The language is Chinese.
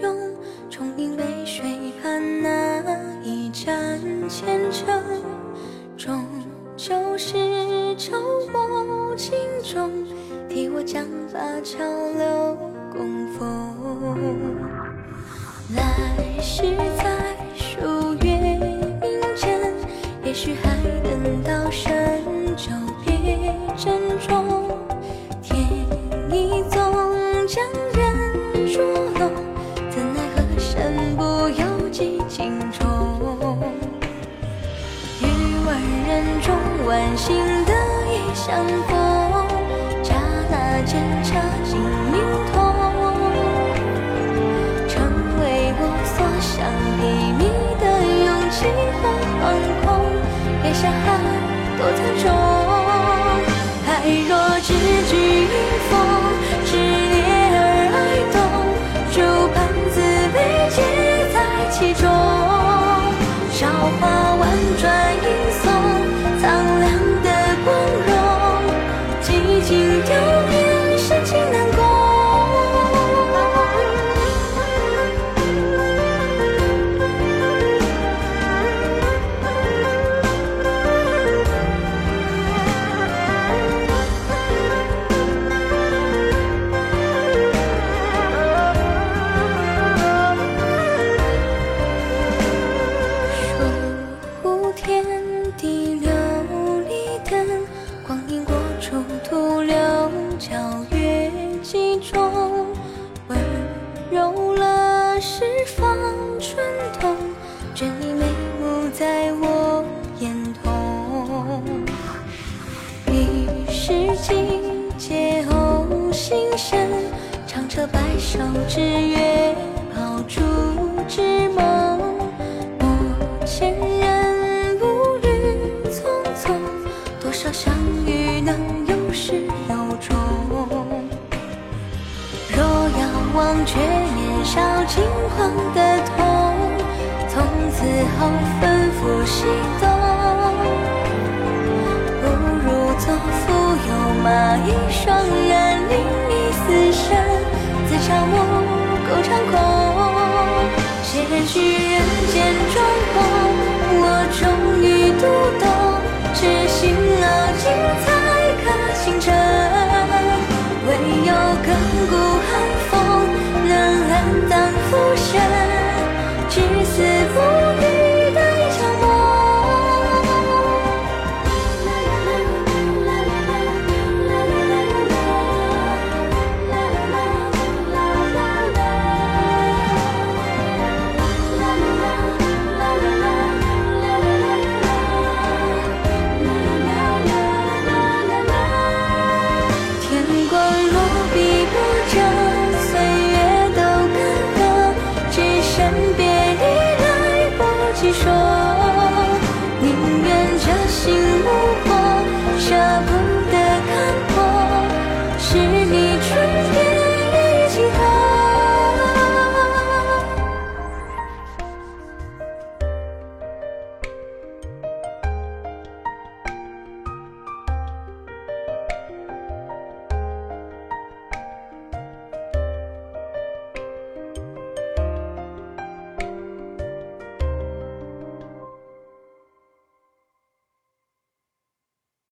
容，重饮渭水畔那一盏虔诚，终究是朝我情重，替我将笆潮流供奉。来世再数月阴针，也许还等到神州别珍重。不由己情重。于万人中万幸得以相逢，刹那间茶尽明通。成为我所想披靡的勇气和惶恐，月下海多残重。韶华婉转吟诵，苍皎月几中，温柔了十方春冬，展你眉目在我眼瞳。一世情却年少轻狂的痛，从此后分赴西东。不如作蜉蝣蚂蚁，双人另一死生，自嘲木狗长空。些许人旋